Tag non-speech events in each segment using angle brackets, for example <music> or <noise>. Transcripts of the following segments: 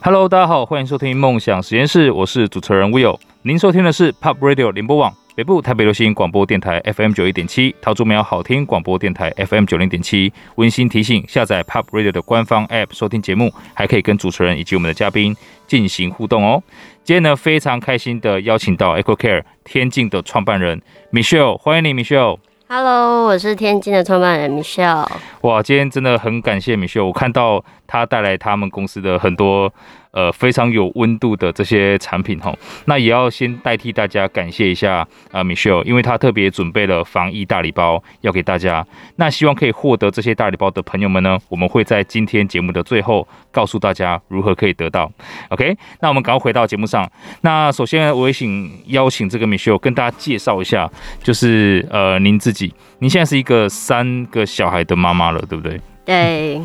Hello，大家好，欢迎收听梦想实验室，我是主持人 Will。您收听的是 Pop Radio 联播网北部台北流行广播电台 FM 九一点七，桃竹苗好听广播电台 FM 九零点七。温馨提醒：下载 Pop Radio 的官方 App 收听节目，还可以跟主持人以及我们的嘉宾进行互动哦。今天呢，非常开心的邀请到 Echo Care 天境的创办人 Michelle，欢迎你，Michelle。Hello，我是天津的创办人 Michelle。哇，今天真的很感谢 Michelle，我看到他带来他们公司的很多。呃，非常有温度的这些产品哈，那也要先代替大家感谢一下啊，Michelle，因为他特别准备了防疫大礼包要给大家。那希望可以获得这些大礼包的朋友们呢，我们会在今天节目的最后告诉大家如何可以得到。OK，那我们赶快回到节目上。那首先我也请邀请这个 Michelle 跟大家介绍一下，就是呃您自己，您现在是一个三个小孩的妈妈了，对不对？对。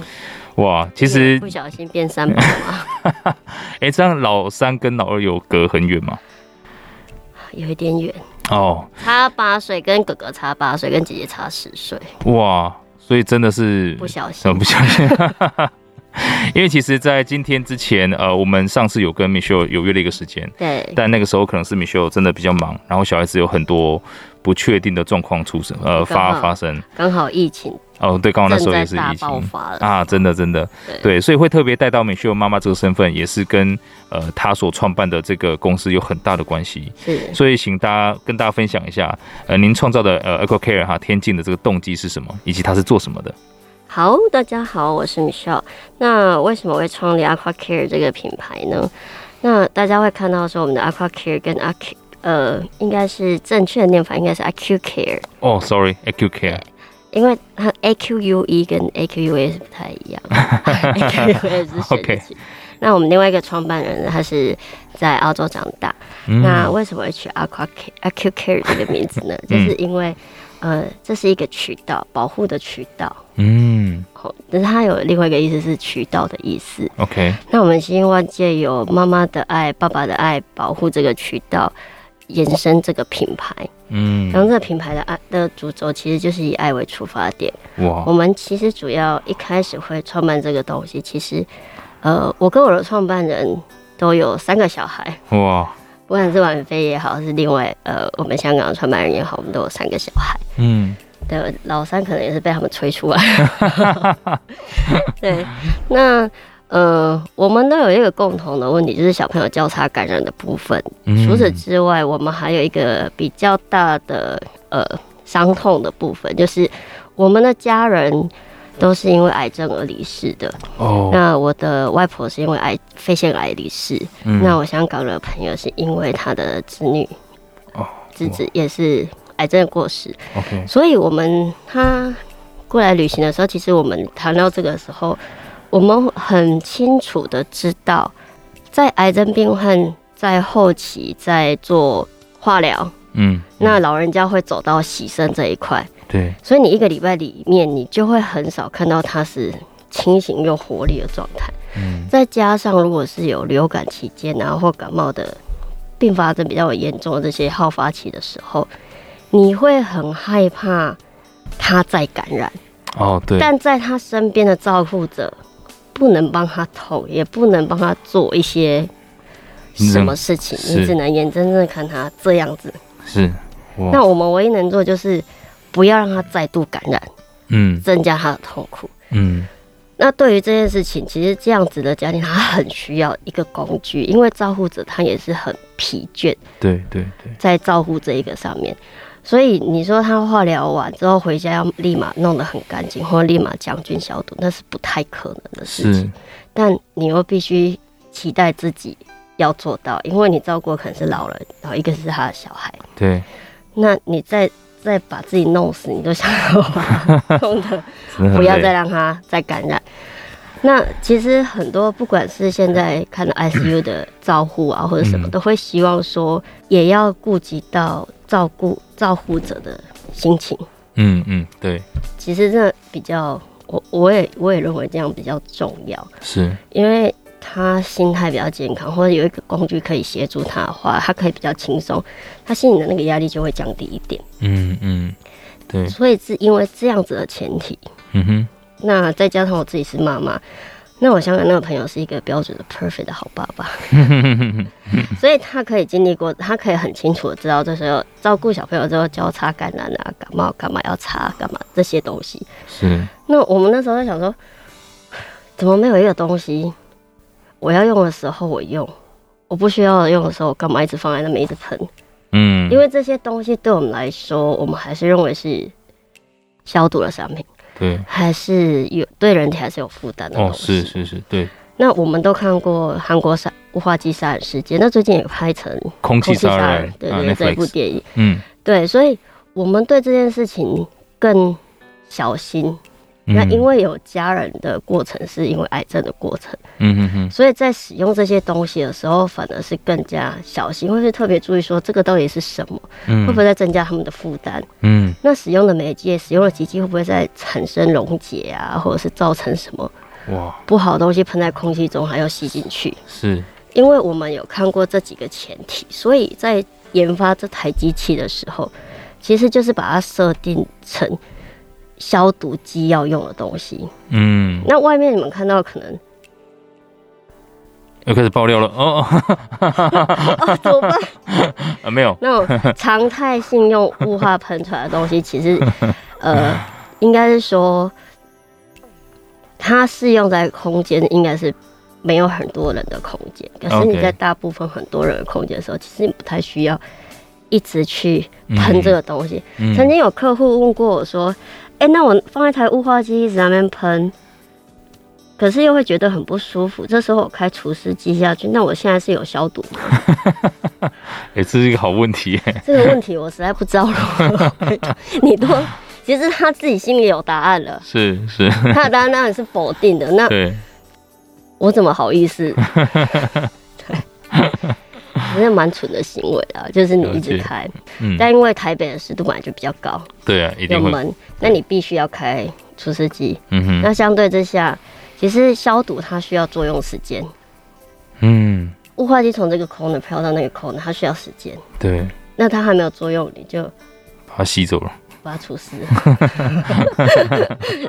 哇，其实不小心变三宝吗？哎、欸，这样老三跟老二有隔很远吗？有一点远哦，差八岁，跟哥哥差八岁，跟姐姐差十岁。哇，所以真的是不小心，不小心。<laughs> 因为其实，在今天之前，呃，我们上次有跟 Michelle 有约了一个时间，对，但那个时候可能是 Michelle 真的比较忙，然后小孩子有很多不确定的状况出生，呃，发发生，刚好疫情。哦，对，刚好那时候也是疫情爆发了啊，真的真的对，所以会特别带到 Michelle 妈妈这个身份，也是跟呃她所创办的这个公司有很大的关系。是，所以请大家跟大家分享一下，呃，您创造的呃 Echo Care 哈天境的这个动机是什么，以及它是做什么的？好，大家好，我是 Michelle。那为什么会创立 Aqua Care 这个品牌呢？那大家会看到说，我们的 Aqua Care 跟 Aqu 呃，应该是正确的念法应该是 Acu Care。哦，Sorry，Acu Care。因为它 A Q U E 跟 A Q U A 是不太一样，<laughs> A Q U A 是学习。那我们另外一个创办人他是在澳洲长大。嗯、那为什么会取 Aqua Care Acu Care 这个名字呢？就是因为呃，这是一个渠道，保护的渠道。嗯。好，但是它有另外一个意思是渠道的意思。OK。那我们希望借由妈妈的爱、爸爸的爱，保护这个渠道。延伸这个品牌，嗯，然后这个品牌的爱的主轴其实就是以爱为出发点。哇，我们其实主要一开始会创办这个东西，其实，呃，我跟我的创办人都有三个小孩。哇，不管是婉菲也好，是另外呃我们香港的创办人也好，我们都有三个小孩。嗯，对，老三可能也是被他们催出来。<laughs> 对，那。呃，我们都有一个共同的问题，就是小朋友交叉感染的部分。嗯、除此之外，我们还有一个比较大的呃伤痛的部分，就是我们的家人都是因为癌症而离世的。哦，那我的外婆是因为癌肺腺癌离世。嗯，那我香港的朋友是因为他的子女，哦，侄子也是癌症过世。OK，所以我们他过来旅行的时候，其实我们谈到这个时候。我们很清楚的知道，在癌症病患在后期在做化疗，嗯，那老人家会走到洗肾这一块，对，所以你一个礼拜里面，你就会很少看到他是清醒又活力的状态，嗯，再加上如果是有流感期间啊或感冒的并发症比较严重的这些好发期的时候，你会很害怕他再感染，哦，对，但在他身边的照顾者。不能帮他痛，也不能帮他做一些什么事情，你只能眼睁睁看他这样子。是，那我们唯一能做就是不要让他再度感染，嗯，增加他的痛苦，嗯。那对于这件事情，其实这样子的家庭他很需要一个工具，因为照顾者他也是很疲倦，对对对，在照顾这一个上面。所以你说他化疗完之后回家要立马弄得很干净，或立马将菌消毒，那是不太可能的事情。但你又必须期待自己要做到，因为你照顾可能是老人，然后一个是他的小孩。对，那你再再把自己弄死，你都想要弄 <laughs> 的，不要再让他再感染。那其实很多不管是现在看到 ICU 的照护啊，或者什么，都会希望说也要顾及到。照顾照护者的心情，嗯嗯，对，其实这比较，我我也我也认为这样比较重要，是。因为他心态比较健康，或者有一个工具可以协助他的话，他可以比较轻松，他心里的那个压力就会降低一点，嗯嗯，对，所以是因为这样子的前提，嗯哼，那再加上我自己是妈妈，那我香港那个朋友是一个标准的 perfect 的好爸爸，<laughs> 所以他可以经历过，他可以很清楚的知道这时候照顾小朋友之后交叉感染啊，感冒干嘛要擦干嘛这些东西。是。那我们那时候在想说，怎么没有一个东西，我要用的时候我用，我不需要用的时候我干嘛一直放在那边一直喷？嗯，因为这些东西对我们来说，我们还是认为是消毒的商品。对，还是有对人体还是有负担的东西。哦，是是是，对。那我们都看过韩国杀雾化机杀人事件，那最近也拍成空气杀人，对对，对，这一部电影。嗯，对，所以我们对这件事情更小心。那因为有家人的过程，是因为癌症的过程，嗯哼哼，所以在使用这些东西的时候，反而是更加小心，或是特别注意说这个到底是什么，会不会再增加他们的负担？嗯，那使用的媒介、使用的机器会不会再产生溶解啊，或者是造成什么？哇。不好的东西喷在空气中还要吸进去？是，因为我们有看过这几个前提，所以在研发这台机器的时候，其实就是把它设定成。消毒机要用的东西，嗯，那外面你们看到可能又开始爆料了哦，<laughs> 哦，怎么办？<laughs> 啊，没有 <laughs> 那种常态性用雾化喷出来的东西，其实呃，应该是说它适用在空间，应该是没有很多人的空间。可是你在大部分很多人的空间的时候，其实你不太需要一直去喷这个东西。嗯嗯、曾经有客户问过我说。哎、欸，那我放一台雾化机一直在那边喷，可是又会觉得很不舒服。这时候我开除湿机下去，那我现在是有消毒吗？哎、欸，这是一个好问题。<laughs> 这个问题我实在不知道了。<laughs> 你都 <laughs> 其实他自己心里有答案了。是是，他的答案当然是否定的。那对，我怎么好意思？对。其实蛮蠢的行为啊，就是你一直开，嗯，但因为台北的湿度本来就比较高，对啊，一定闷，那你必须要开除湿机，嗯哼，那相对之下，其实消毒它需要作用时间，嗯，雾化机从这个孔呢飘到那个孔呢，它需要时间，对，那它还没有作用，你就把它吸走了。把它除湿，<laughs>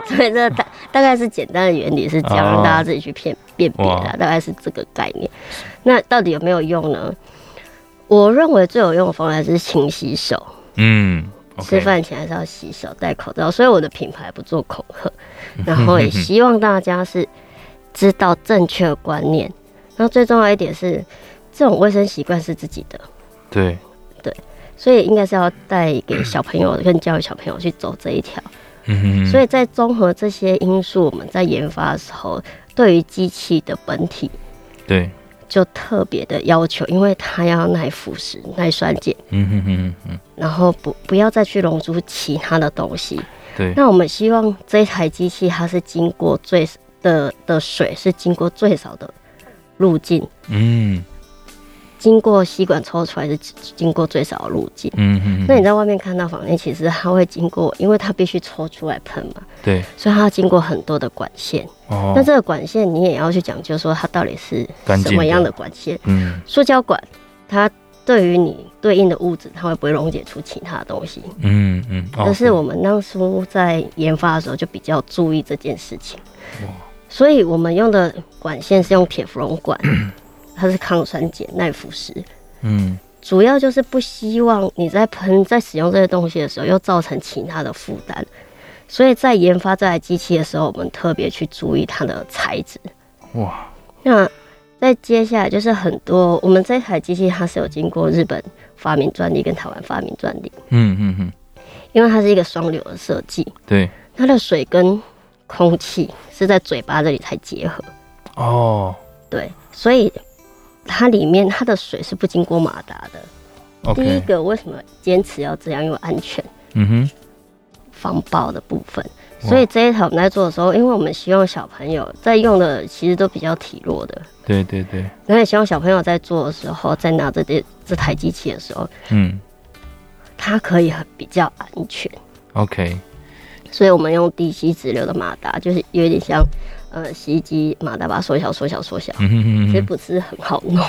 所以这大大概是简单的原理是这样，让大家自己去辨辨别的，大概是这个概念。那到底有没有用呢？我认为最有用的方法是勤洗手。嗯，吃饭前还是要洗手、戴口罩。所以我的品牌不做恐吓，然后也希望大家是知道正确观念。然后最重要一点是，这种卫生习惯是自己的。对。所以应该是要带给小朋友，跟教育小朋友去走这一条。嗯，所以在综合这些因素，我们在研发的时候，对于机器的本体，对，就特别的要求，因为它要耐腐蚀、耐酸碱。嗯哼哼哼。然后不不要再去溶出其他的东西。对。那我们希望这台机器，它是经过最的的水是经过最少的路径。嗯。经过吸管抽出来是经过最少的路径。嗯嗯。那你在外面看到房间，其实它会经过，因为它必须抽出来喷嘛。对。所以它要经过很多的管线。哦。那这个管线你也要去讲究说它到底是什么样的管线。嗯。塑胶管，它对于你对应的物质，它会不会溶解出其他的东西？嗯嗯。但是我们当初在研发的时候就比较注意这件事情。哇。所以我们用的管线是用铁氟龙管。<coughs> 它是抗酸碱、耐腐蚀，嗯，主要就是不希望你在喷、在使用这些东西的时候，又造成其他的负担。所以在研发这台机器的时候，我们特别去注意它的材质。哇，那在接下来就是很多，我们这台机器它是有经过日本发明专利跟台湾发明专利。嗯嗯嗯，因为它是一个双流的设计，对，它的水跟空气是在嘴巴这里才结合。哦，对，所以。它里面它的水是不经过马达的。第一个为什么坚持要这样？因为安全。嗯哼。防爆的部分，所以这一台我们在做的时候，因为我们希望小朋友在用的其实都比较体弱的。对对对。然后也希望小朋友在做的时候，在拿这这这台机器的时候，嗯，它可以很比较安全。OK。所以我们用低吸直流的马达，就是有点像。呃，洗衣机马达把它缩小、缩小、缩小，嗯哼哼哼，其实不是很好弄。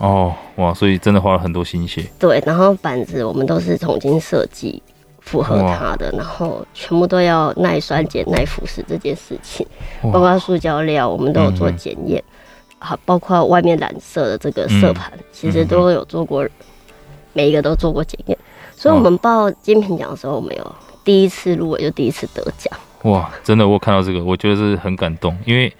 哦，哇，所以真的花了很多心血。对，然后板子我们都是重新设计，符合它的，然后全部都要耐酸碱、耐腐蚀这件事情，包括塑胶料，我们都有做检验，好，包括外面染色的这个色盘，其实都有做过，每一个都做过检验，所以我们报金品奖的时候，我们有第一次入围就第一次得奖。哇，真的，我看到这个，我觉得是很感动，因为。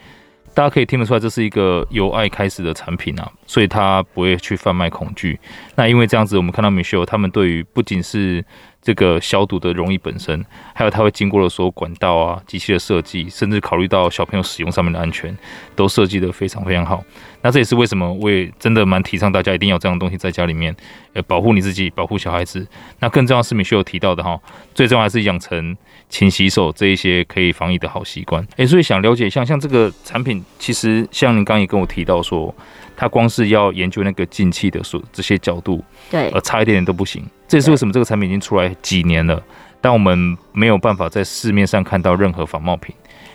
大家可以听得出来，这是一个由爱开始的产品啊，所以他不会去贩卖恐惧。那因为这样子，我们看到米修他们对于不仅是这个消毒的溶液本身，还有它会经过了所有管道啊、机器的设计，甚至考虑到小朋友使用上面的安全，都设计得非常非常好。那这也是为什么我也真的蛮提倡大家一定要这样的东西在家里面，呃，保护你自己，保护小孩子。那更重要是 Michelle 提到的哈，最重要还是养成勤洗手这一些可以防疫的好习惯。诶，所以想了解一下像这个产品，其实像您刚也跟我提到说。他光是要研究那个进气的所这些角度，对，呃，差一点点都不行。这也是为什么这个产品已经出来几年了，但我们没有办法在市面上看到任何仿冒品。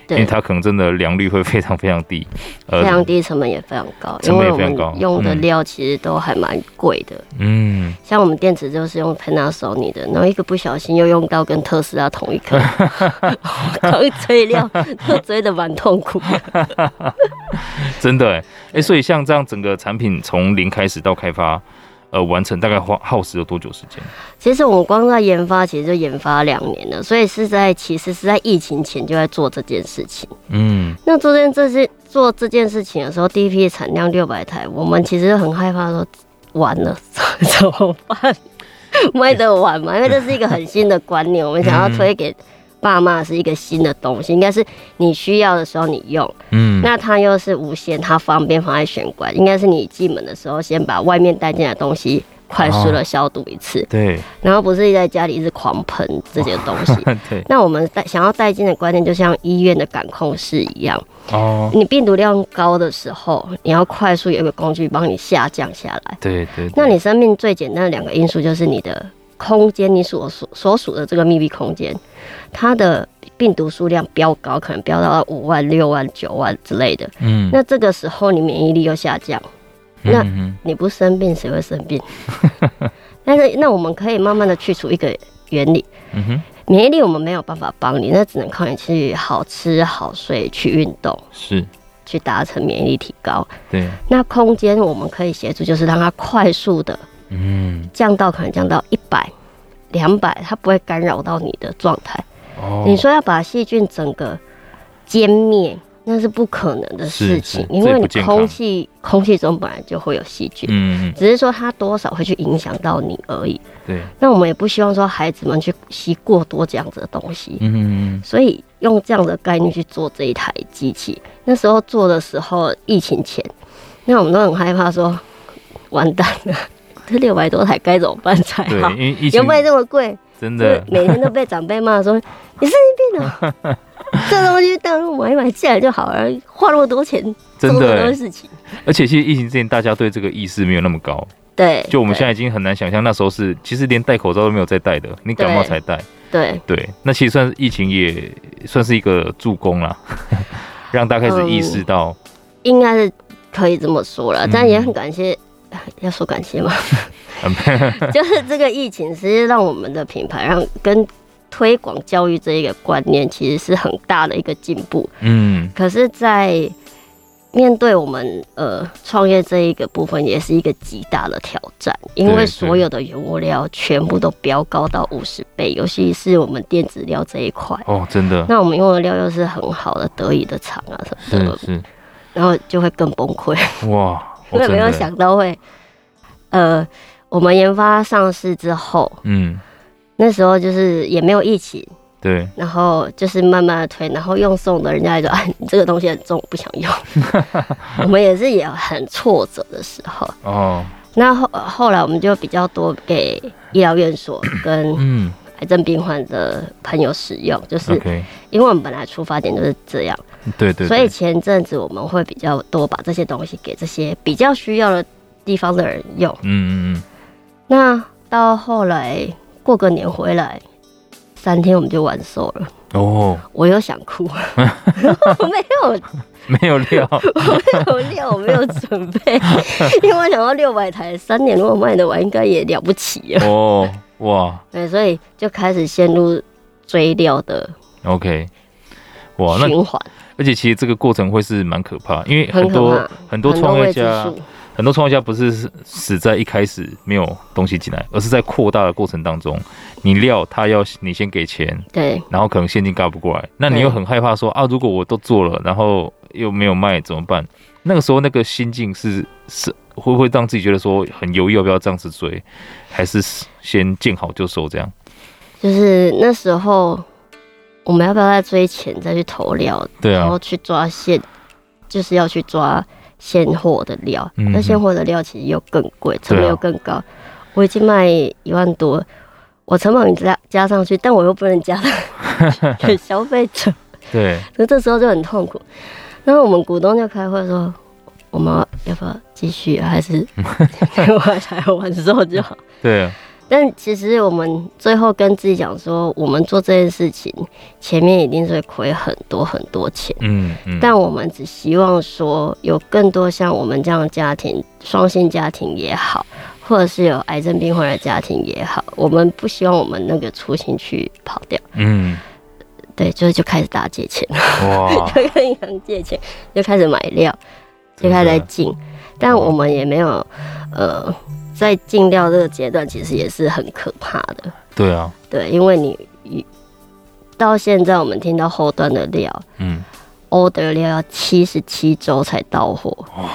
因为它可能真的良率会非常非常低，<laughs> 非常低，成本也非常高，成本也非常高。用的料其实都还蛮贵的，嗯，像我们电池就是用 Panasonic 的，然后一个不小心又用到跟特斯拉同一颗，<laughs> 刚追料 <laughs> 都吹得蛮痛苦的，真的哎，哎，所以像这样整个产品从零开始到开发。呃，完成大概花耗时了多久时间？其实我们光在研发，其实就研发两年了，所以是在其实是在疫情前就在做这件事情。嗯，那昨天这些做这件事情的时候，第一批产量六百台，我们其实很害怕说完了 <laughs> 怎么办？卖得完吗？因为这是一个很新的观念，我们想要推给。爸妈是一个新的东西，应该是你需要的时候你用，嗯，那它又是无线，它方便放在玄关，应该是你进门的时候先把外面带进来的东西快速的消毒一次，哦、对，然后不是在家里一直狂喷这些东西，<laughs> 对。那我们带想要带进的观念，就像医院的感控室一样，哦，你病毒量高的时候，你要快速有一个工具帮你下降下来，对对，对。那你生命最简单的两个因素就是你的空间，你所所所属的这个密闭空间。它的病毒数量飙高，可能飙到五万、六万、九万之类的。嗯，那这个时候你免疫力又下降，那你不生病谁会生病？<laughs> 但是那我们可以慢慢的去除一个原理。嗯哼，免疫力我们没有办法帮你，那只能靠你去好吃好睡、去运动，是去达成免疫力提高。对，那空间我们可以协助，就是让它快速的，嗯，降到可能降到一百。两百，它不会干扰到你的状态。哦，你说要把细菌整个歼灭，那是不可能的事情，因为你空气空气中本来就会有细菌，嗯，只是说它多少会去影响到你而已。对，那我们也不希望说孩子们去吸过多这样子的东西。嗯，所以用这样的概念去做这一台机器，那时候做的时候，疫情前，那我们都很害怕说，完蛋了。这六百多台该怎么办才好？有卖这么贵？真的，每天都被长辈骂说你神经病啊！<laughs> 这东西当买一买进来就好了，花那么多钱，真的做很多事情。而且其实疫情之前大家对这个意识没有那么高。对，就我们现在已经很难想象那时候是其实连戴口罩都没有在戴的，你感冒才戴。对对，那其实算是疫情也算是一个助攻啦，<laughs> 让大家开始意识到，应该是可以这么说了，但也很感谢。<laughs> 要说感谢吗？<laughs> 就是这个疫情，其实让我们的品牌让跟推广教育这一个观念，其实是很大的一个进步。嗯，可是，在面对我们呃创业这一个部分，也是一个极大的挑战，因为所有的原物料全部都飙高到五十倍，尤其是我们电子料这一块。哦，真的。那我们用的料又是很好的德仪的厂啊什么的，是是，然后就会更崩溃。哇。我也没有想到会，呃，我们研发上市之后，嗯，那时候就是也没有疫情，对，然后就是慢慢的推，然后用送的人家就说，哎，<laughs> 你这个东西很重，我不想用。<laughs> 我们也是也很挫折的时候，哦，那后后来我们就比较多给医疗院所跟嗯。癌症病患的朋友使用，就是因为我们本来出发点就是这样，对对，所以前阵子我们会比较多把这些东西给这些比较需要的地方的人用，嗯嗯嗯。那到后来过个年回来，三天我们就完售了。哦，我又想哭，<laughs> 我没有没有料，<laughs> 我没有料，我没有准备，因为我想到六百台三年如果卖得完，应该也了不起哦。哇，对，所以就开始陷入追料的 OK，哇，那循环，而且其实这个过程会是蛮可怕，因为很多很，很多创业家。很多创业家不是死在一开始没有东西进来，而是在扩大的过程当中，你料他要你先给钱，对，然后可能现金轧不过来，那你又很害怕说啊，如果我都做了，然后又没有卖怎么办？那个时候那个心境是是会不会让自己觉得说很犹豫要不要这样子追，还是先见好就收这样？就是那时候我们要不要再追钱再去投料？对啊，然后去抓现，就是要去抓。现货的料，那现货的料其实又更贵，成本又更高。我已经卖一万多，我成本加加上去，但我又不能加 <laughs> 给消费者。对，所以这时候就很痛苦。然后我们股东就开会说，我们要不要继续，还是我来完之后就好？<laughs> 对啊。但其实我们最后跟自己讲说，我们做这件事情前面一定是会亏很多很多钱，嗯嗯。但我们只希望说，有更多像我们这样的家庭，双性家庭也好，或者是有癌症病患的家庭也好，我们不希望我们那个初心去跑掉。嗯，对，就是就开始大借钱，哇，<laughs> 就跟银行借钱，就开始买料，就开始在进，但我们也没有呃。在进料这个阶段，其实也是很可怕的。对啊，对，因为你到现在我们听到后端的料，嗯，order 料要七十七周才到货。哦，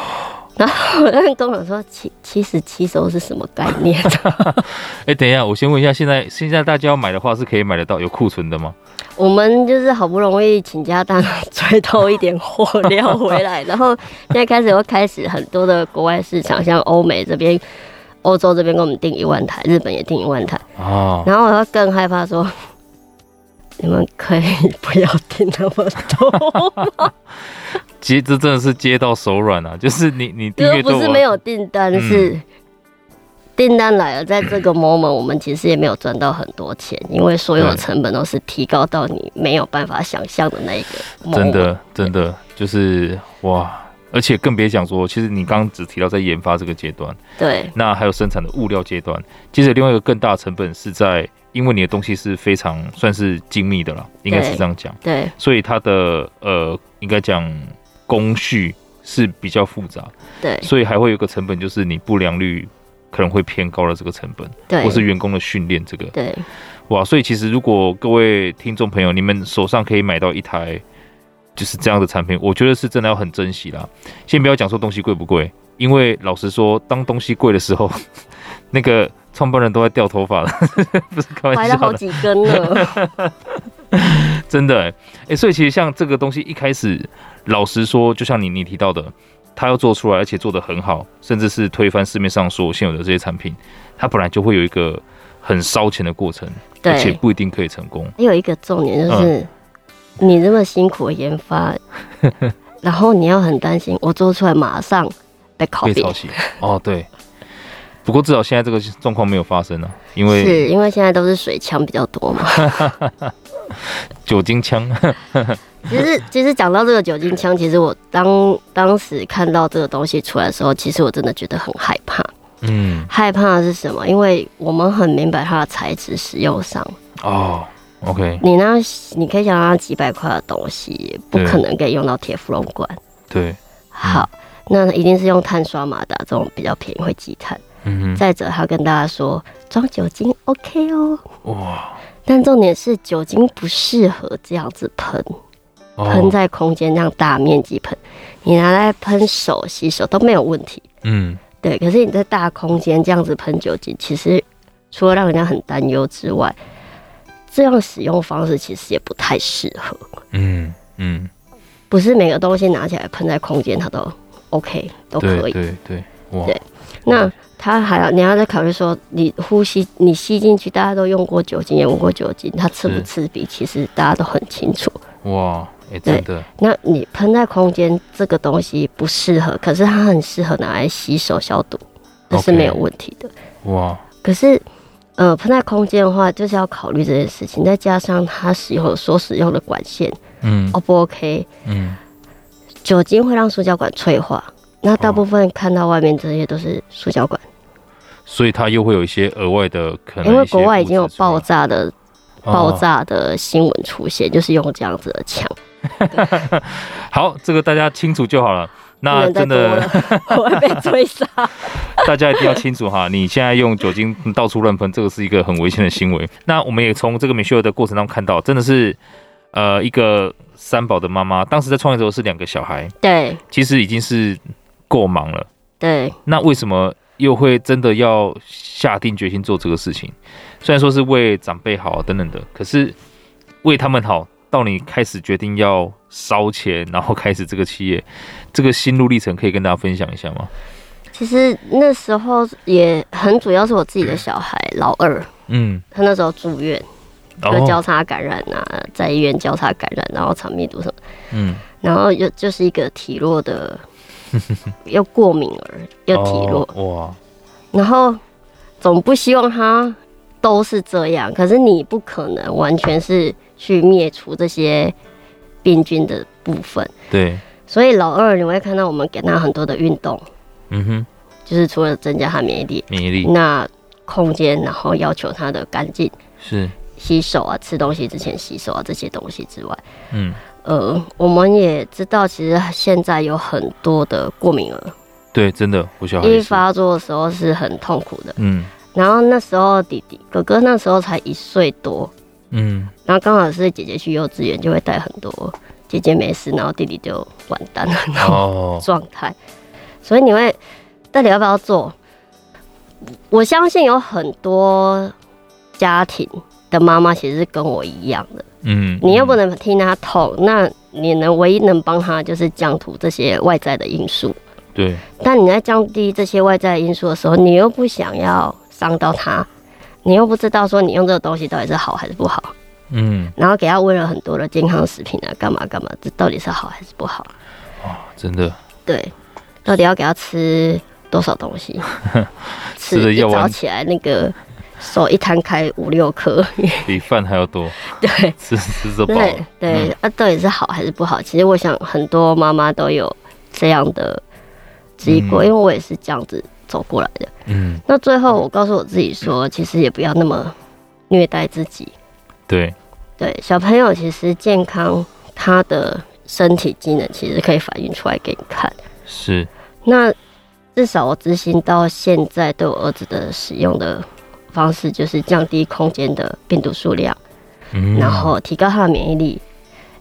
然后我跟工厂说七七十七收是什么概念？<laughs> 哎、欸，等一下，我先问一下，现在现在大家要买的话是可以买得到有库存的吗？<laughs> 我们就是好不容易倾家荡产 <laughs> 追到一点货料回来，然后现在开始又开始很多的国外市场，像欧美这边。欧洲这边给我们订一万台，日本也订一万台。哦，然后我要更害怕说，你们可以不要订那么多吗？其实这真的是接到手软啊！<laughs> 就是你你订阅不是没有订单，是订单来了，在这个 moment 我们其实也没有赚到很多钱，因为所有的成本都是提高到你没有办法想象的那一个。真的真的就是哇！而且更别讲说，其实你刚刚只提到在研发这个阶段，对，那还有生产的物料阶段，接着另外一个更大的成本是在，因为你的东西是非常算是精密的啦，应该是这样讲，对，所以它的呃，应该讲工序是比较复杂，对，所以还会有个成本，就是你不良率可能会偏高的这个成本，对，或是员工的训练这个，对，哇，所以其实如果各位听众朋友，你们手上可以买到一台。就是这样的产品，我觉得是真的要很珍惜啦。先不要讲说东西贵不贵，因为老实说，当东西贵的时候，<laughs> 那个创办人都在掉头发了，<laughs> 不是开玩笑了好几根了，真的哎、欸欸，所以其实像这个东西一开始，老实说，就像你你提到的，他要做出来，而且做得很好，甚至是推翻市面上所有现有的这些产品，它本来就会有一个很烧钱的过程，而且不一定可以成功。还有一个重点就是。嗯你这么辛苦的研发，<laughs> 然后你要很担心，我做出来马上被拷贝。被抄袭。哦，对。不过至少现在这个状况没有发生了，因为是因为现在都是水枪比较多嘛。<laughs> 酒精枪。<laughs> 其实，其实讲到这个酒精枪，其实我当当时看到这个东西出来的时候，其实我真的觉得很害怕。嗯。害怕的是什么？因为我们很明白它的材质使用上。哦。OK，你那，你可以想象几百块的东西，不可能可以用到铁氟龙管。对，好，那一定是用碳刷马达这种比较便宜，会积碳。嗯哼。再者，他跟大家说装酒精 OK 哦。哇！但重点是酒精不适合这样子喷，喷在空间这样大面积喷，你拿来喷手洗手都没有问题。嗯，对。可是你在大空间这样子喷酒精，其实除了让人家很担忧之外，这样使用方式其实也不太适合。嗯嗯，不是每个东西拿起来喷在空间它都 OK 都可以。对对对，对。那它还要你要再考虑说，你呼吸你吸进去，大家都用过酒精，也闻过酒精，它刺不刺鼻，其实大家都很清楚。哇，哎，真的。那你喷在空间这个东西不适合，可是它很适合拿来洗手消毒，这是没有问题的。哇，可是。呃，喷在空间的话，就是要考虑这件事情，再加上它使用所使用的管线，嗯，O 不 OK？嗯，酒精会让塑胶管脆化，那大部分看到外面这些都是塑胶管，所以它又会有一些额外的可能。因为国外已经有爆炸的爆炸的新闻出现，哦、就是用这样子的枪。<laughs> 好，这个大家清楚就好了。那真的 <laughs> 我会被追杀。<laughs> 大家一定要清楚哈，你现在用酒精到处乱喷，这个是一个很危险的行为。那我们也从这个 Michelle 的过程当中看到，真的是呃一个三宝的妈妈，当时在创业的时候是两个小孩，对，其实已经是够忙了。对，那为什么又会真的要下定决心做这个事情？虽然说是为长辈好等等的，可是为他们好。到你开始决定要烧钱，然后开始这个企业，这个心路历程可以跟大家分享一下吗？其实那时候也很主要是我自己的小孩老二，嗯，他那时候住院，就交叉感染啊，哦、在医院交叉感染，然后肠病毒什么，嗯，然后又就是一个体弱的，<laughs> 又过敏儿又体弱，哦、哇，然后总不希望他都是这样，可是你不可能完全是。去灭除这些病菌的部分，对，所以老二你会看到我们给他很多的运动，嗯哼，就是除了增加他免疫力，免疫力，那空间，然后要求他的干净，是。洗手啊，吃东西之前洗手啊，这些东西之外，嗯，呃，我们也知道，其实现在有很多的过敏儿，对，真的，我小孩一发作的时候是很痛苦的，嗯，然后那时候弟弟哥哥那时候才一岁多。嗯，然后刚好是姐姐去幼稚园，就会带很多姐姐没事，然后弟弟就完蛋了 <laughs> 那种状态。Oh. 所以你会到底要不要做？我相信有很多家庭的妈妈其实是跟我一样的。嗯，你又不能听他痛，那你能唯一能帮他就是降图这些外在的因素。对。但你在降低这些外在的因素的时候，你又不想要伤到他。你又不知道说你用这个东西到底是好还是不好，嗯，然后给他喂了很多的健康食品啊，干嘛干嘛，这到底是好还是不好？哦，真的。对，到底要给他吃多少东西？<laughs> 吃一早起来那个手一摊开五六颗，<laughs> 比饭还要多。<laughs> 对，吃吃着饱。对对，啊、到底是好还是不好？其实我想很多妈妈都有这样的经历过，嗯、因为我也是这样子。走过来的，嗯，那最后我告诉我自己说，其实也不要那么虐待自己。对，对，小朋友其实健康，他的身体机能其实可以反映出来给你看。是，那至少我执行到现在对我儿子的使用的方式，就是降低空间的病毒数量，嗯，然后提高他的免疫力。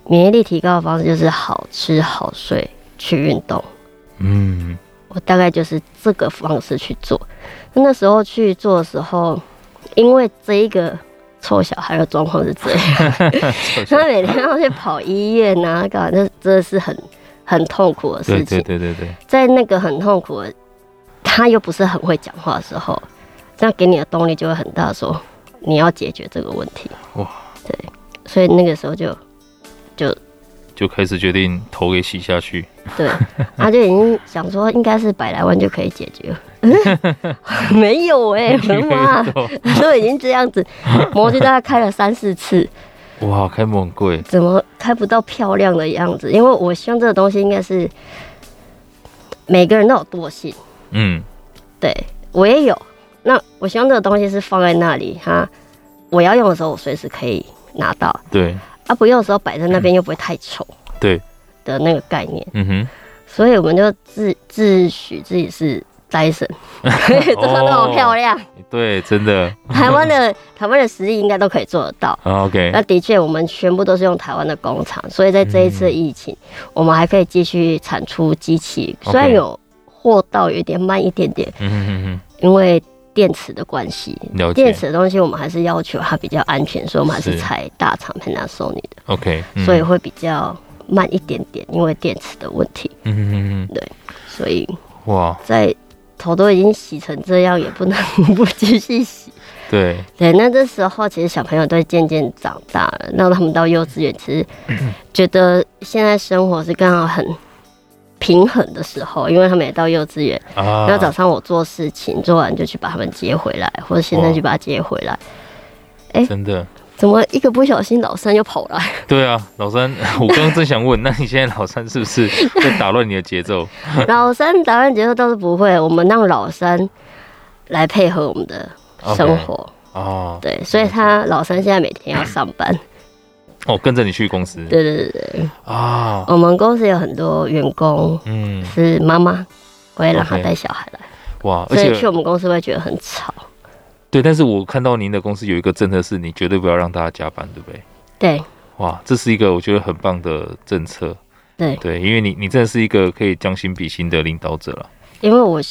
免疫力提高的方式就是好吃好睡，去运动，嗯。我大概就是这个方式去做。那时候去做的时候，因为这一个臭小孩的状况是这样，<laughs> 他每天要去跑医院啊，干嘛？那真的是很很痛苦的事情。对对对对，在那个很痛苦的，他又不是很会讲话的时候，这样给你的动力就会很大，说你要解决这个问题。哇，对，所以那个时候就就。就开始决定头给洗下去，对，他就已经想说应该是百来万就可以解决了，嗯、<laughs> 没有哎、欸，<laughs> 妈，<laughs> 都已经这样子，模具大概开了三四次，哇，开模很贵，怎么开不到漂亮的样子？因为我希望这个东西应该是每个人都有惰性，嗯，对我也有，那我希望这个东西是放在那里，哈，我要用的时候我随时可以拿到，对。啊、不用的时候摆在那边又不会太丑，对的那个概念，嗯哼，所以我们就自自诩自己是戴森，<laughs> <laughs> 做的那么漂亮，对，真的，台湾的台湾的实力应该都可以做得到，OK，那的确我们全部都是用台湾的工厂，所以在这一次疫情，嗯、我们还可以继续产出机器，虽然有货到有点慢一点点，嗯哼哼哼，因为。电池的关系，电池的东西我们还是要求它比较安全，所以我们还是采大厂 Panasonic 的。OK，所以会比较慢一点点，因为电池的问题。嗯嗯嗯，对，所以哇，在头都已经洗成这样，也不能 <laughs> 不继续洗。对对，那这时候其实小朋友都渐渐长大了，让他们到幼稚园，其实觉得现在生活是刚好很。平衡的时候，因为他们也到幼稚园，啊、然后早上我做事情做完就去把他们接回来，或者现在去把他接回来。真的？怎么一个不小心老三又跑来？对啊，老三，<laughs> 我刚刚正想问，<laughs> 那你现在老三是不是 <laughs> 在打乱你的节奏？老三打乱节奏倒是不会，我们让老三来配合我们的生活。哦，对，所以他老三现在每天要上班。哦，跟着你去公司。对对对对。啊，我们公司有很多员工，嗯，是妈妈会让他带小孩来。哇，所以去我们公司会觉得很吵。对，但是我看到您的公司有一个政策，是你绝对不要让大家加班，对不对？对。哇，这是一个我觉得很棒的政策。对对，因为你你真的是一个可以将心比心的领导者了。因为我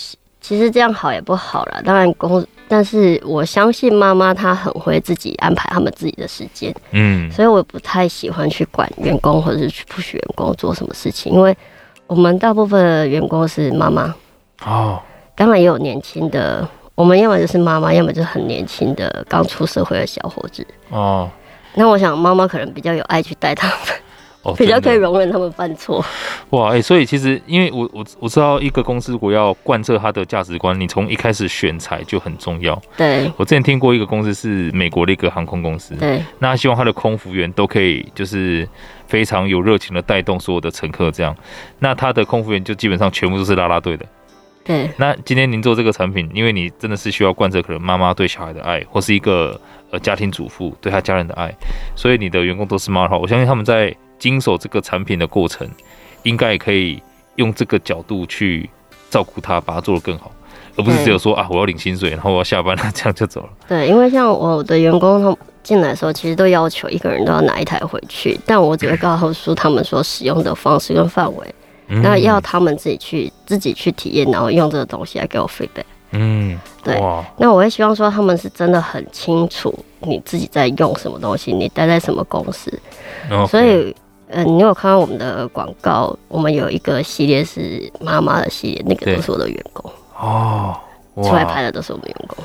其实这样好也不好了，当然公，但是我相信妈妈她很会自己安排他们自己的时间，嗯，所以我不太喜欢去管员工或者是去 push 员工做什么事情，因为我们大部分的员工是妈妈哦，当然也有年轻的，我们要么就是妈妈，要么就是很年轻的刚出社会的小伙子哦，那我想妈妈可能比较有爱去带他们。哦、<laughs> 比较可以容忍他们犯错，哇！哎、欸，所以其实因为我我我知道一个公司如果要贯彻它的价值观，你从一开始选材就很重要。对，我之前听过一个公司是美国的一个航空公司，对，那希望他的空服员都可以就是非常有热情的带动所有的乘客，这样，那他的空服员就基本上全部都是拉拉队的。对，那今天您做这个产品，因为你真的是需要贯彻可能妈妈对小孩的爱，或是一个呃家庭主妇对他家人的爱，所以你的员工都是妈妈，我相信他们在。经手这个产品的过程，应该也可以用这个角度去照顾他，把它做得更好，而不是只有说啊，我要领薪水，然后我要下班了，<laughs> 这样就走了。对，因为像我的员工，他进来的时候，其实都要求一个人都要拿一台回去，但我只会告诉他们说使用的方式跟范围，嗯、那要他们自己去自己去体验，然后用这个东西来给我 feedback。嗯，对。那我会希望说他们是真的很清楚你自己在用什么东西，你待在什么公司.所以。嗯，你有看到我们的广告？我们有一个系列是妈妈的系列，那个都是我的员工哦，出来拍的都是我们员工，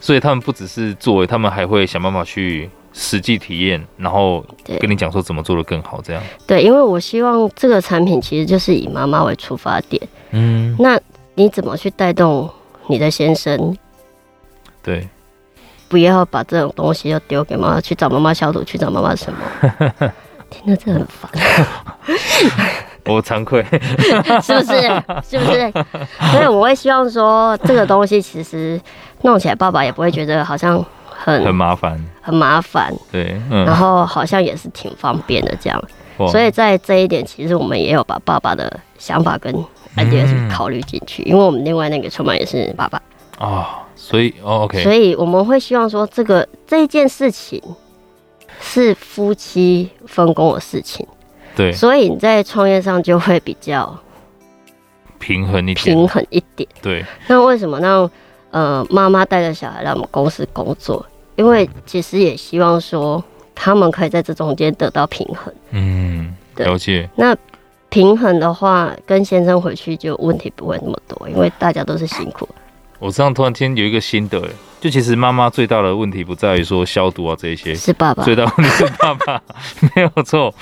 所以他们不只是作为，他们还会想办法去实际体验，然后跟你讲说怎么做的更好，这样。对，因为我希望这个产品其实就是以妈妈为出发点，嗯，那你怎么去带动你的先生？对，不要把这种东西要丢给妈妈，去找妈妈消毒，去找妈妈什么。<laughs> 听着这很烦，<laughs> 我惭愧，<laughs> 是不是？是不是？所以我会希望说，这个东西其实弄起来，爸爸也不会觉得好像很很麻烦，很麻烦。对，嗯、然后好像也是挺方便的这样。所以在这一点，其实我们也有把爸爸的想法跟 idea 去考虑进去，嗯、因为我们另外那个创办也是爸爸。啊、哦，所以、哦、OK，所以我们会希望说，这个这一件事情。是夫妻分工的事情，对，所以你在创业上就会比较平衡一点，平衡一点。对，那为什么让呃妈妈带着小孩来我们公司工作？因为其实也希望说他们可以在这中间得到平衡。嗯，了解。那平衡的话，跟先生回去就问题不会那么多，因为大家都是辛苦。我这样突然间有一个心得，就其实妈妈最大的问题不在于说消毒啊这一些，是爸爸，最大问题是爸爸，<laughs> 没有错。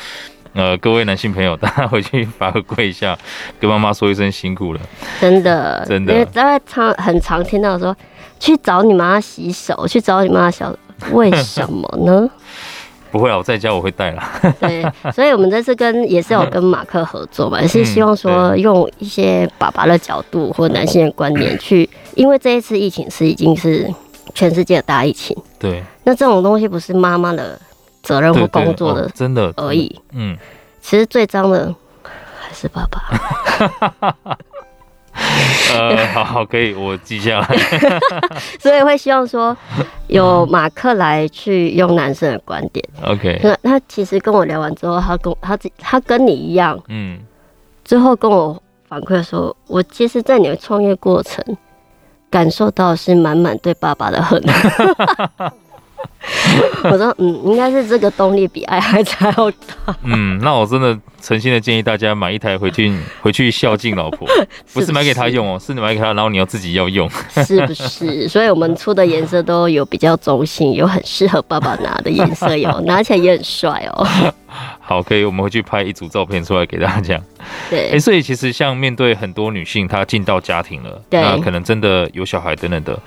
呃，各位男性朋友，大家回去罚个跪一下，跟妈妈说一声辛苦了，真的，真的。因为大家常很常听到说，去找你妈洗手，去找你妈消毒，为什么呢？<laughs> 不会啊，我在家我会带啦。对，所以我们这次跟也是有跟马克合作嘛，也是希望说用一些爸爸的角度或男性的观点 <clears throat> 去，因为这一次疫情是已经是全世界的大疫情。对。那这种东西不是妈妈的责任或工作的，真的而已。嗯。其实最脏的还是爸爸。<laughs> 呃，好好，可以，我记下来。<laughs> 所以会希望说，有马克来去用男生的观点。OK，那他其实跟我聊完之后，他跟他他跟你一样，嗯，最后跟我反馈说，我其实，在你的创业过程，感受到是满满对爸爸的恨。<laughs> <laughs> 我说，嗯，应该是这个动力比爱还才要大。嗯，那我真的诚心的建议大家买一台回去，<laughs> 回去孝敬老婆，<laughs> 不是买给他用哦，是你买给他，然后你要自己要用，是不是？所以我们出的颜色都有比较中性，有很适合爸爸拿的颜色哟，拿起来也很帅哦。好，可以，我们回去拍一组照片出来给大家。对，哎、欸，所以其实像面对很多女性，她进到家庭了，对那可能真的有小孩等等的。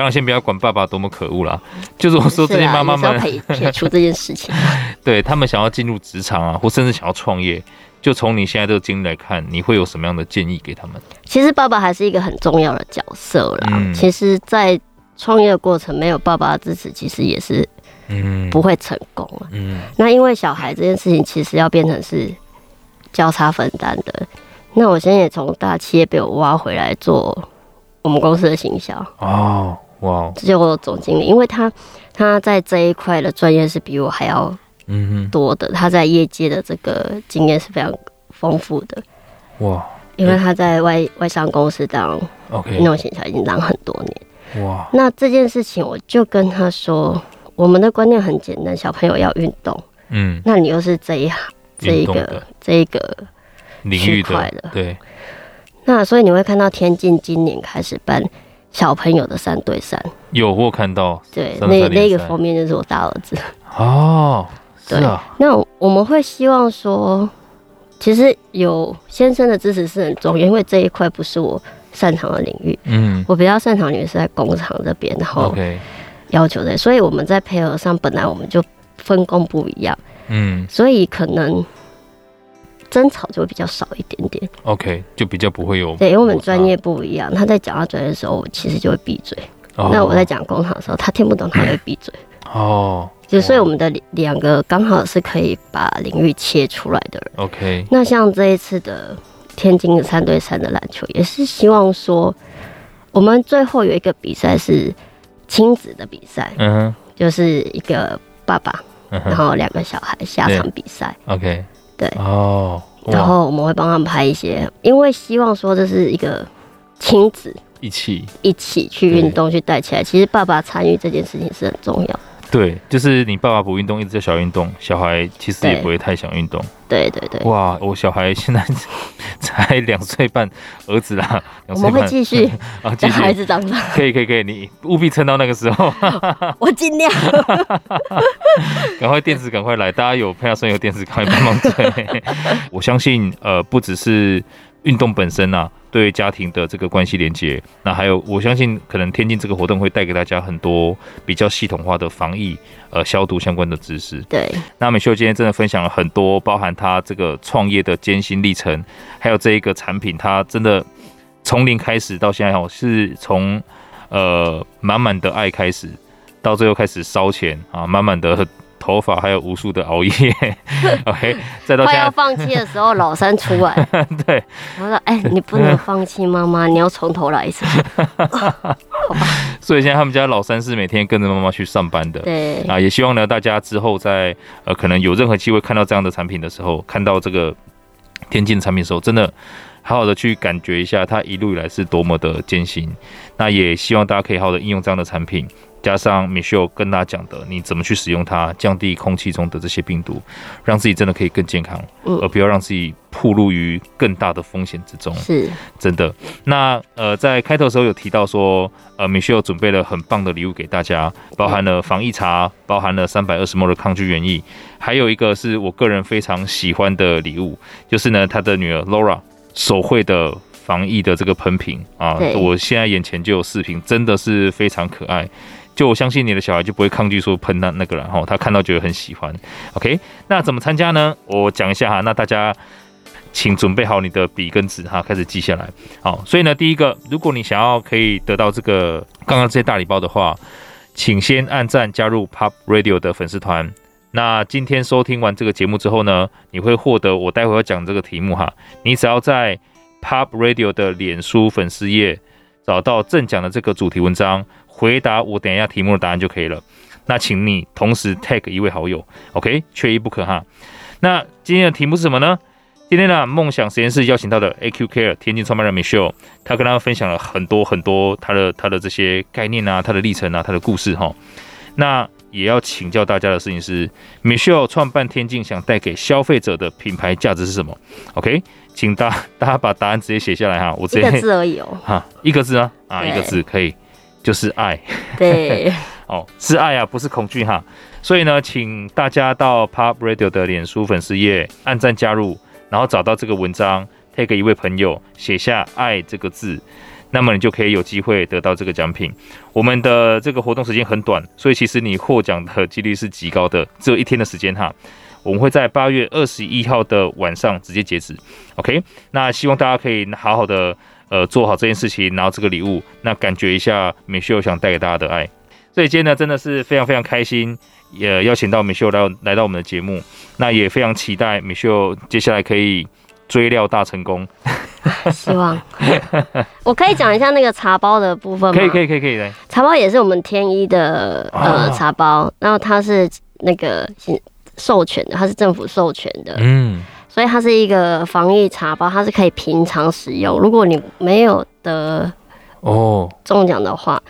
当然，先不要管爸爸多么可恶啦，<laughs> 就是我说这些妈妈们，<laughs> 撇除这件事情。<laughs> 对他们想要进入职场啊，或甚至想要创业，就从你现在这个经历来看，你会有什么样的建议给他们？其实爸爸还是一个很重要的角色啦。嗯、其实，在创业的过程没有爸爸的支持，其实也是嗯不会成功啊。嗯，那因为小孩这件事情，其实要变成是交叉分担的。那我现在也从大企业被我挖回来做我们公司的行销哦，哇，这就总经理，因为他他在这一块的专业是比我还要。嗯多的，他在业界的这个经验是非常丰富的。哇！因为他在外外商公司当 OK 运动行销已经当很多年。哇！那这件事情，我就跟他说，我们的观念很简单，小朋友要运动。嗯。那你又是这一行这一个这一个领域的对。那所以你会看到天津今年开始办小朋友的三对三。有，我看到。对，那那个封面就是我大儿子。哦。对，那我们会希望说，其实有先生的支持是很重要，因为这一块不是我擅长的领域。嗯，我比较擅长的领域是在工厂这边，然后要求的，所以我们在配合上本来我们就分工不一样。嗯，所以可能争吵就会比较少一点点。OK，就比较不会有。对，因为我们专业不一样，他在讲他专业的时候，我其实就会闭嘴。哦，那我在讲工厂的时候，他听不懂，他也会闭嘴。<laughs> 哦。就所以我们的两个刚好是可以把领域切出来的人。OK。那像这一次的天津的三对三的篮球，也是希望说，我们最后有一个比赛是亲子的比赛，嗯哼，就是一个爸爸，然后两个小孩下场比赛。OK。对。哦。然后我们会帮他们拍一些，因为希望说这是一个亲子一起一起去运动去带起来。其实爸爸参与这件事情是很重要。对，就是你爸爸不运动，一直在小运动，小孩其实也不会太想运动。对对对。哇，我小孩现在 <laughs> 才两岁半，儿子啦，我们会继续 <laughs> 啊，继续孩子长大。可以可以可以，你务必撑到那个时候。<laughs> 我尽量。赶快电池赶快来，大家有 Panasonic 有电池，赶快帮忙追。我相信，呃，不只是。运动本身啊，对家庭的这个关系连接，那还有我相信，可能天津这个活动会带给大家很多比较系统化的防疫、呃消毒相关的知识。对，那美秀今天真的分享了很多，包含他这个创业的艰辛历程，还有这一个产品，他真的从零开始到现在哦，是从呃满满的爱开始，到最后开始烧钱啊，满满的。头发还有无数的熬夜，<laughs> <laughs> OK，再到快要放弃的时候，老三出来，<laughs> 对，我说：“哎、欸，你不能放弃妈妈，你要从头来一次。哦”好吧。所以现在他们家老三是每天跟着妈妈去上班的，对啊，也希望呢大家之后在呃可能有任何机会看到这样的产品的时候，看到这个天竞的产品的时候，真的好好的去感觉一下它一路以来是多么的艰辛。那也希望大家可以好好的应用这样的产品。加上 Michelle 跟大家讲的，你怎么去使用它，降低空气中的这些病毒，让自己真的可以更健康，嗯，而不要让自己暴露于更大的风险之中。是，真的。那呃，在开头的时候有提到说，呃，Michelle 准备了很棒的礼物给大家，包含了防疫茶，包含了三百二十 ml 的抗菌原液，还有一个是我个人非常喜欢的礼物，就是呢，他的女儿 Laura 手绘的防疫的这个喷瓶啊，我现在眼前就有四瓶，真的是非常可爱。就我相信你的小孩就不会抗拒说喷那那个了哈，他看到觉得很喜欢。OK，那怎么参加呢？我讲一下哈，那大家请准备好你的笔跟纸哈，开始记下来。好，所以呢，第一个，如果你想要可以得到这个刚刚这些大礼包的话，请先按赞加入 Pop Radio 的粉丝团。那今天收听完这个节目之后呢，你会获得我待会要讲这个题目哈，你只要在 Pop Radio 的脸书粉丝页找到正讲的这个主题文章。回答我等一下题目的答案就可以了。那请你同时 tag 一位好友，OK，缺一不可哈。那今天的题目是什么呢？今天呢，梦想实验室邀请到的 AQ Care 天津创办人 Michelle，他跟大家分享了很多很多他的他的这些概念啊，他的历程啊，他的故事哈。那也要请教大家的事情是，Michelle 创办天境想带给消费者的品牌价值是什么？OK，请大大家把答案直接写下来哈。我直接一个字而已哦。<laughs> 哈，一个字啊啊，一个字可以。就是爱，对，<laughs> 哦，是爱啊，不是恐惧哈。所以呢，请大家到 Pop Radio 的脸书粉丝页按赞加入，然后找到这个文章，tag 一位朋友，写下“爱”这个字，那么你就可以有机会得到这个奖品。我们的这个活动时间很短，所以其实你获奖的几率是极高的，只有一天的时间哈。我们会在八月二十一号的晚上直接截止。OK，那希望大家可以好好的呃做好这件事情，拿到这个礼物，那感觉一下 Michelle 想带给大家的爱。所以今天呢，真的是非常非常开心，也邀请到 Michelle 来来到我们的节目，那也非常期待 Michelle 接下来可以追料大成功。希望 <laughs> 我可以讲一下那个茶包的部分吗？可以可以可以可以来。茶包也是我们天一的呃茶包，然后它是那个授权的，它是政府授权的，嗯，所以它是一个防疫茶包，它是可以平常使用。如果你没有得哦中奖的话，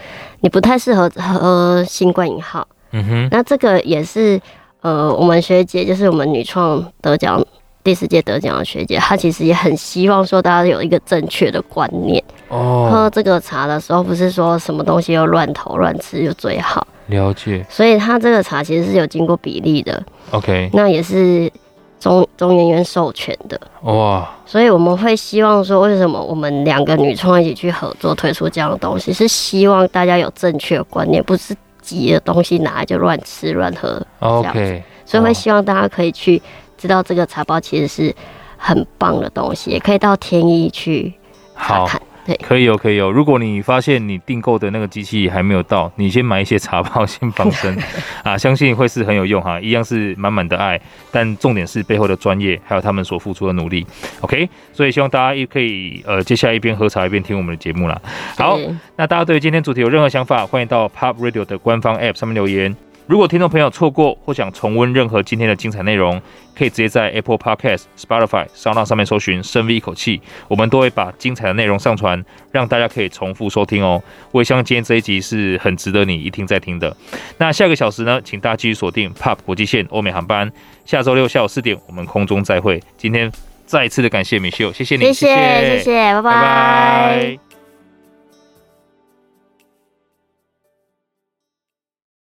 你不太适合喝新冠一号。嗯哼，那这个也是呃我们学姐就是我们女创得奖。第四届得奖的学姐，她其实也很希望说大家有一个正确的观念。哦，喝这个茶的时候，不是说什么东西又乱投乱吃就最好。了解。所以它这个茶其实是有经过比例的。OK。那也是中中研院授权的。哇。所以我们会希望说，为什么我们两个女创一起去合作推出这样的东西，是希望大家有正确的观念，不是急的东西拿来就乱吃乱喝。OK。所以会希望大家可以去。知道这个茶包其实是很棒的东西，也可以到天一去查看。对，可以哦，可以哦。如果你发现你订购的那个机器还没有到，你先买一些茶包 <laughs> 先防身 <laughs> 啊，相信会是很有用哈。一样是满满的爱，但重点是背后的专业，还有他们所付出的努力。OK，所以希望大家也可以呃，接下来一边喝茶一边听我们的节目啦。好，那大家对于今天主题有任何想法，欢迎到 Pub Radio 的官方 App 上面留言。如果听众朋友错过或想重温任何今天的精彩内容，可以直接在 Apple Podcast、Spotify、SoundOn 上面搜寻“深 V 一口气”，我们都会把精彩的内容上传，让大家可以重复收听哦。我也相信今天这一集是很值得你一听再听的。那下个小时呢，请大家继续锁定 POP 国际线欧美航班。下周六下午四点，我们空中再会。今天再一次的感谢 Michelle，谢谢你，谢谢谢谢，拜拜。拜拜。